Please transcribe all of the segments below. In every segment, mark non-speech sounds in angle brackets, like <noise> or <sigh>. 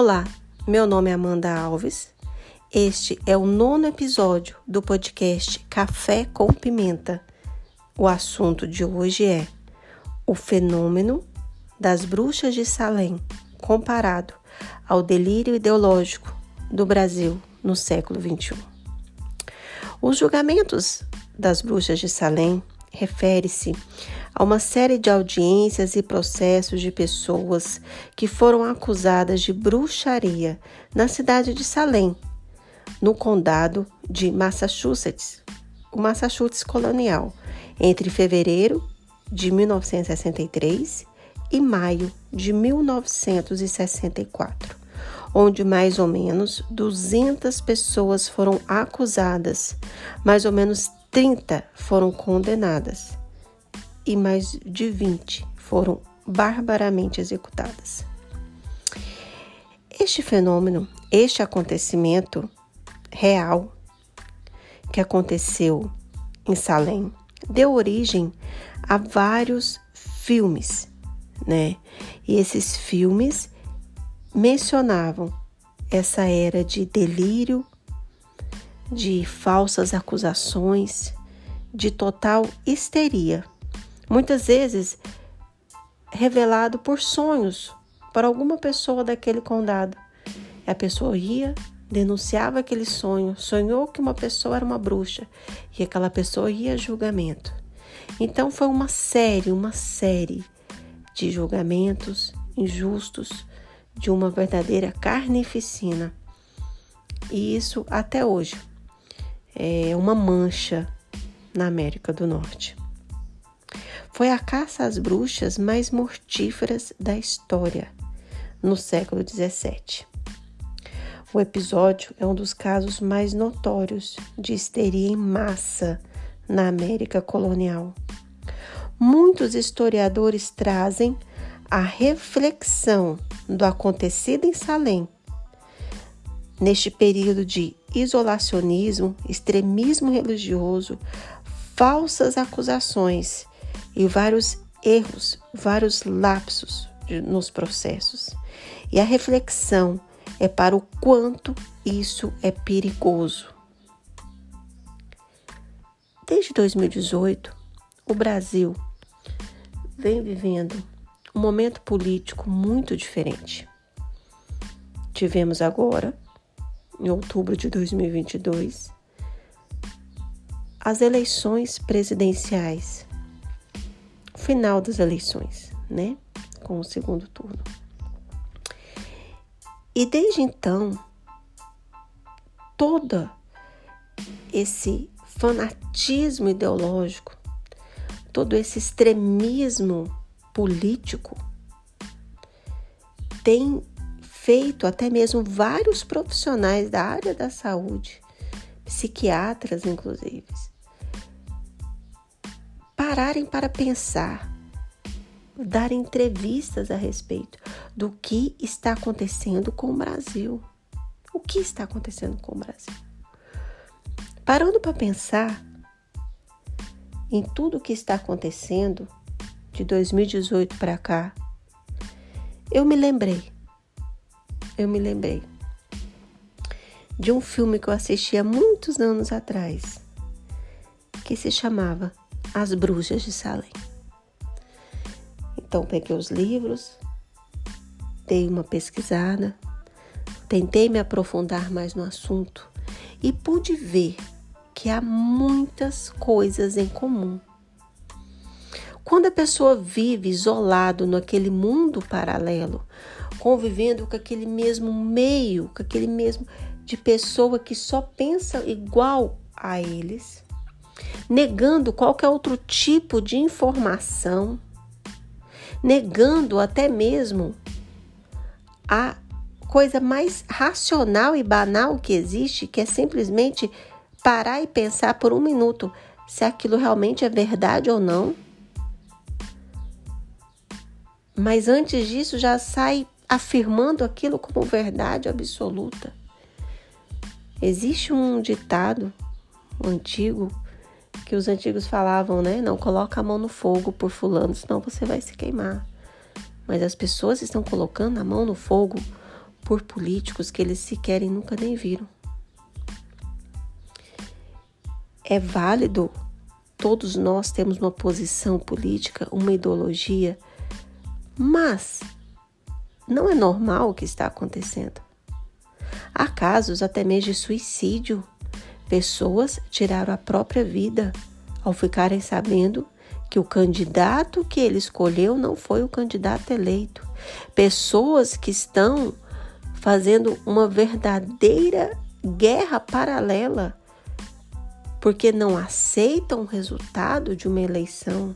Olá, meu nome é Amanda Alves. Este é o nono episódio do podcast Café com Pimenta. O assunto de hoje é o fenômeno das bruxas de Salem comparado ao delírio ideológico do Brasil no século XXI. Os julgamentos das bruxas de Salem refere-se a uma série de audiências e processos de pessoas que foram acusadas de bruxaria na cidade de Salem, no condado de Massachusetts, o Massachusetts colonial, entre fevereiro de 1963 e maio de 1964, onde mais ou menos 200 pessoas foram acusadas, mais ou menos 30 foram condenadas e mais de 20 foram barbaramente executadas. Este fenômeno, este acontecimento real que aconteceu em Salem, deu origem a vários filmes, né? E esses filmes mencionavam essa era de delírio, de falsas acusações, de total histeria. Muitas vezes revelado por sonhos para alguma pessoa daquele condado. A pessoa ia, denunciava aquele sonho, sonhou que uma pessoa era uma bruxa e aquela pessoa ia a julgamento. Então foi uma série, uma série de julgamentos injustos, de uma verdadeira carnificina. E isso até hoje é uma mancha na América do Norte. Foi a caça às bruxas mais mortíferas da história no século XVII. O episódio é um dos casos mais notórios de histeria em massa na América colonial. Muitos historiadores trazem a reflexão do acontecido em Salem neste período de isolacionismo, extremismo religioso, falsas acusações e vários erros, vários lapsos nos processos. E a reflexão é para o quanto isso é perigoso. Desde 2018, o Brasil vem vivendo um momento político muito diferente. Tivemos agora em outubro de 2022, as eleições presidenciais, final das eleições, né? Com o segundo turno. E desde então, todo esse fanatismo ideológico, todo esse extremismo político tem feito até mesmo vários profissionais da área da saúde, psiquiatras inclusive, pararem para pensar, dar entrevistas a respeito do que está acontecendo com o Brasil. O que está acontecendo com o Brasil? Parando para pensar em tudo o que está acontecendo de 2018 para cá, eu me lembrei eu me lembrei de um filme que eu assisti há muitos anos atrás, que se chamava As Bruxas de Salem. Então peguei os livros, dei uma pesquisada, tentei me aprofundar mais no assunto e pude ver que há muitas coisas em comum. Quando a pessoa vive isolado naquele mundo paralelo, convivendo com aquele mesmo meio, com aquele mesmo de pessoa que só pensa igual a eles, negando qualquer outro tipo de informação, negando até mesmo a coisa mais racional e banal que existe, que é simplesmente parar e pensar por um minuto se aquilo realmente é verdade ou não. Mas antes disso já sai afirmando aquilo como verdade absoluta. Existe um ditado antigo que os antigos falavam, né? Não coloca a mão no fogo por fulano, senão você vai se queimar. Mas as pessoas estão colocando a mão no fogo por políticos que eles sequer nunca nem viram. É válido, todos nós temos uma posição política, uma ideologia, mas não é normal o que está acontecendo. Há casos até mesmo de suicídio. Pessoas tiraram a própria vida ao ficarem sabendo que o candidato que ele escolheu não foi o candidato eleito. Pessoas que estão fazendo uma verdadeira guerra paralela porque não aceitam o resultado de uma eleição.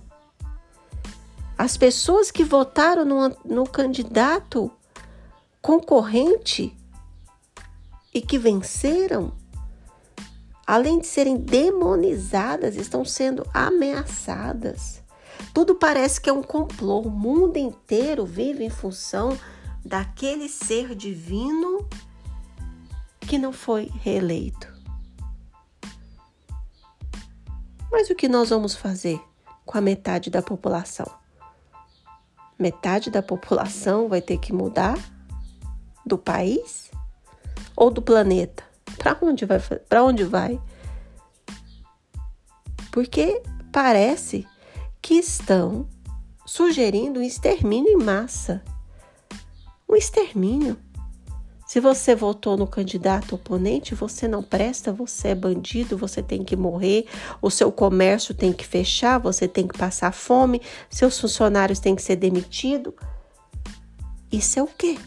As pessoas que votaram no, no candidato concorrente e que venceram, além de serem demonizadas, estão sendo ameaçadas. Tudo parece que é um complô. O mundo inteiro vive em função daquele ser divino que não foi reeleito. Mas o que nós vamos fazer com a metade da população? Metade da população vai ter que mudar do país ou do planeta? Para onde vai? Para onde vai? Porque parece que estão sugerindo um extermínio em massa. Um extermínio. Se você votou no candidato oponente, você não presta, você é bandido, você tem que morrer, o seu comércio tem que fechar, você tem que passar fome, seus funcionários têm que ser demitidos. Isso é o quê?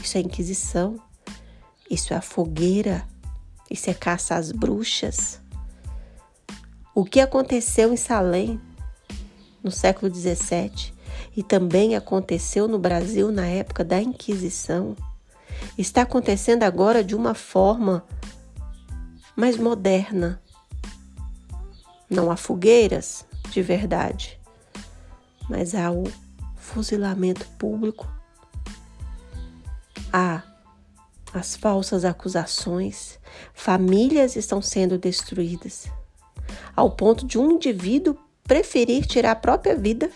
Isso é Inquisição. Isso é a fogueira. Isso é caça às bruxas. O que aconteceu em Salem no século XVII e também aconteceu no Brasil na época da Inquisição está acontecendo agora de uma forma mais moderna. Não há fogueiras de verdade, mas há o fuzilamento público, há as falsas acusações, famílias estão sendo destruídas, ao ponto de um indivíduo preferir tirar a própria vida,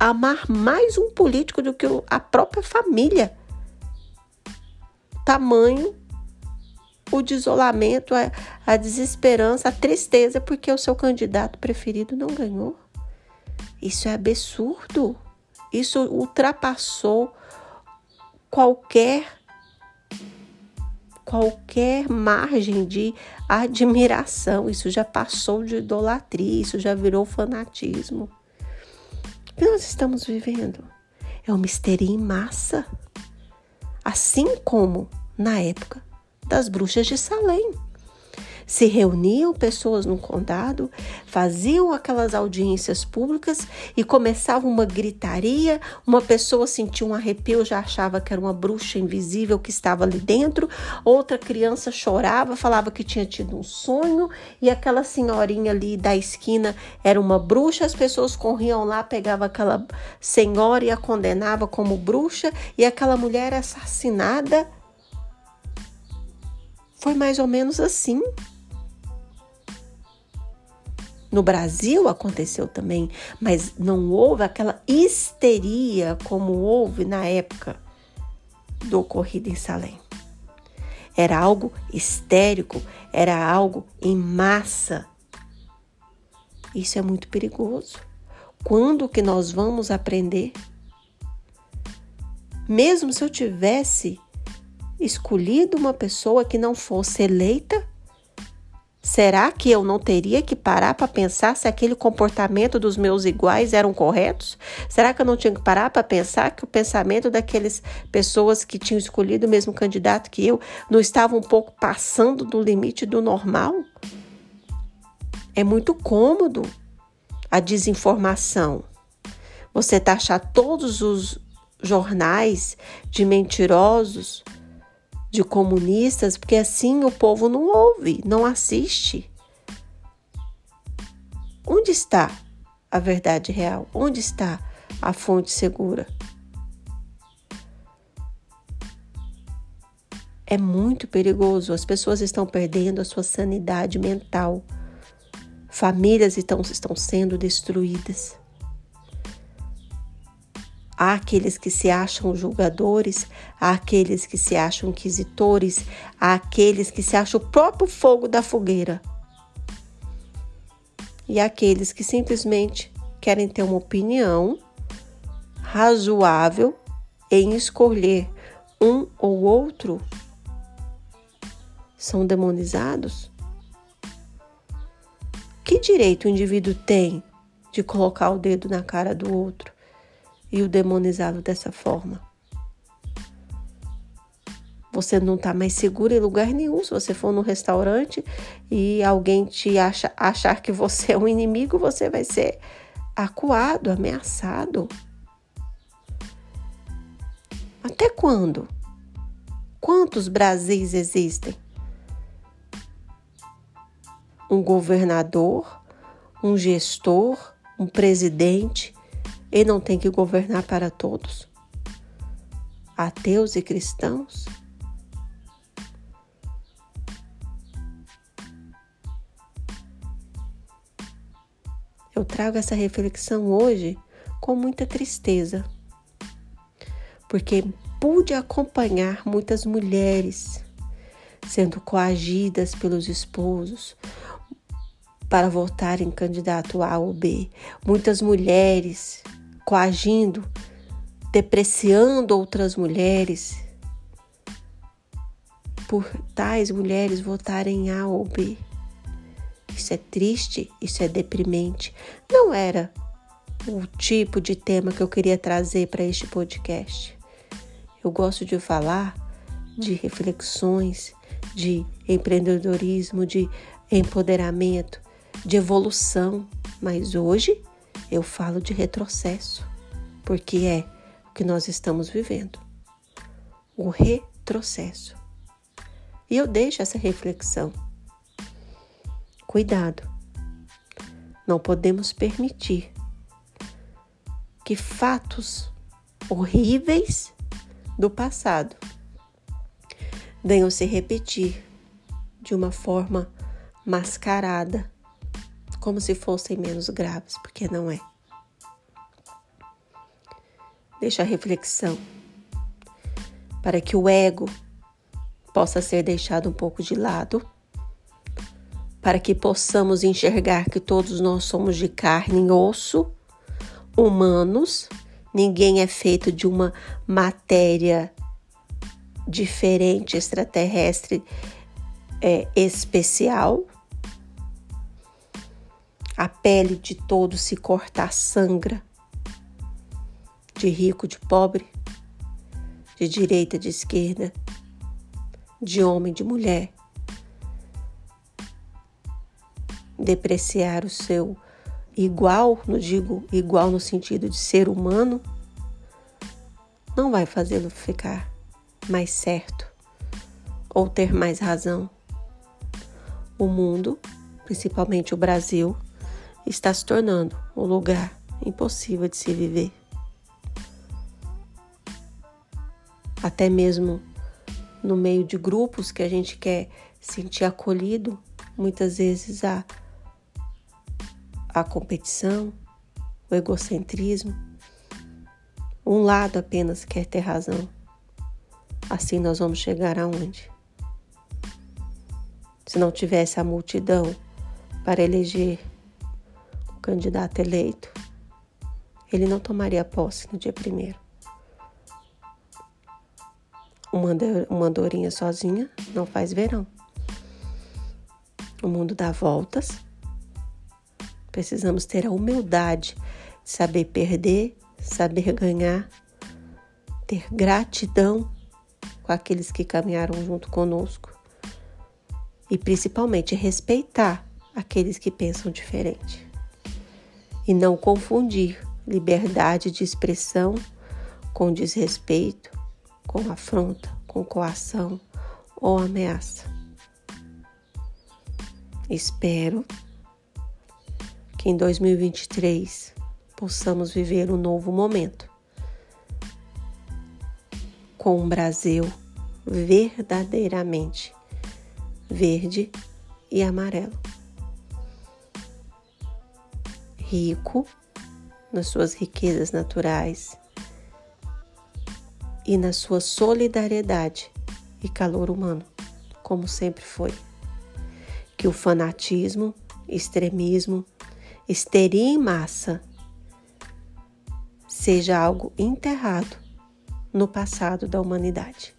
amar mais um político do que a própria família. Tamanho o desolamento, a, a desesperança, a tristeza porque o seu candidato preferido não ganhou. Isso é absurdo. Isso ultrapassou qualquer qualquer margem de admiração. Isso já passou de idolatria, isso já virou fanatismo. O que nós estamos vivendo? É uma histeria em massa. Assim como na época das bruxas de Salem se reuniam pessoas no condado, faziam aquelas audiências públicas e começava uma gritaria. Uma pessoa sentia um arrepio, já achava que era uma bruxa invisível que estava ali dentro. Outra criança chorava, falava que tinha tido um sonho e aquela senhorinha ali da esquina era uma bruxa. As pessoas corriam lá, pegavam aquela senhora e a condenava como bruxa e aquela mulher assassinada. Foi mais ou menos assim. No Brasil aconteceu também, mas não houve aquela histeria como houve na época do ocorrido em Salem. Era algo histérico, era algo em massa. Isso é muito perigoso. Quando que nós vamos aprender? Mesmo se eu tivesse escolhido uma pessoa que não fosse eleita, Será que eu não teria que parar para pensar se aquele comportamento dos meus iguais eram corretos? Será que eu não tinha que parar para pensar que o pensamento daquelas pessoas que tinham escolhido o mesmo candidato que eu não estava um pouco passando do limite do normal? É muito cômodo a desinformação. Você taxar todos os jornais de mentirosos, de comunistas, porque assim o povo não ouve, não assiste. Onde está a verdade real? Onde está a fonte segura? É muito perigoso, as pessoas estão perdendo a sua sanidade mental. Famílias estão, estão sendo destruídas. Há aqueles que se acham julgadores, há aqueles que se acham inquisitores, há aqueles que se acham o próprio fogo da fogueira. E aqueles que simplesmente querem ter uma opinião razoável em escolher um ou outro são demonizados? Que direito o indivíduo tem de colocar o dedo na cara do outro e o demonizá-lo dessa forma? Você não está mais seguro em lugar nenhum. Se você for no restaurante e alguém te acha, achar que você <laughs> é um inimigo, você vai ser acuado, ameaçado. Até quando? Quantos Brasis existem? Um governador, um gestor, um presidente, ele não tem que governar para todos. Ateus e cristãos? Eu trago essa reflexão hoje com muita tristeza porque pude acompanhar muitas mulheres sendo coagidas pelos esposos para votarem candidato A ou B. Muitas mulheres coagindo, depreciando outras mulheres por tais mulheres votarem A ou B. Isso é triste, isso é deprimente. Não era o tipo de tema que eu queria trazer para este podcast. Eu gosto de falar de reflexões, de empreendedorismo, de empoderamento, de evolução, mas hoje eu falo de retrocesso, porque é o que nós estamos vivendo. O retrocesso. E eu deixo essa reflexão. Cuidado. Não podemos permitir que fatos horríveis do passado venham se repetir de uma forma mascarada, como se fossem menos graves, porque não é. Deixa a reflexão para que o ego possa ser deixado um pouco de lado, para que possamos enxergar que todos nós somos de carne e osso, humanos Ninguém é feito de uma matéria diferente, extraterrestre, é, especial. A pele de todos se cortar sangra, de rico, de pobre, de direita, de esquerda, de homem, de mulher. Depreciar o seu igual, não digo igual no sentido de ser humano, não vai fazê-lo ficar mais certo ou ter mais razão. O mundo, principalmente o Brasil, está se tornando um lugar impossível de se viver. Até mesmo no meio de grupos que a gente quer sentir acolhido, muitas vezes há a competição, o egocentrismo. Um lado apenas quer ter razão. Assim nós vamos chegar aonde? Se não tivesse a multidão para eleger candidato eleito, ele não tomaria posse no dia primeiro. Uma andorinha sozinha não faz verão. O mundo dá voltas Precisamos ter a humildade de saber perder, saber ganhar, ter gratidão com aqueles que caminharam junto conosco e principalmente respeitar aqueles que pensam diferente. E não confundir liberdade de expressão com desrespeito, com afronta, com coação ou ameaça. Espero que em 2023 possamos viver um novo momento com um Brasil verdadeiramente verde e amarelo. Rico nas suas riquezas naturais, e na sua solidariedade e calor humano, como sempre foi. Que o fanatismo, extremismo, histeria em massa seja algo enterrado no passado da humanidade.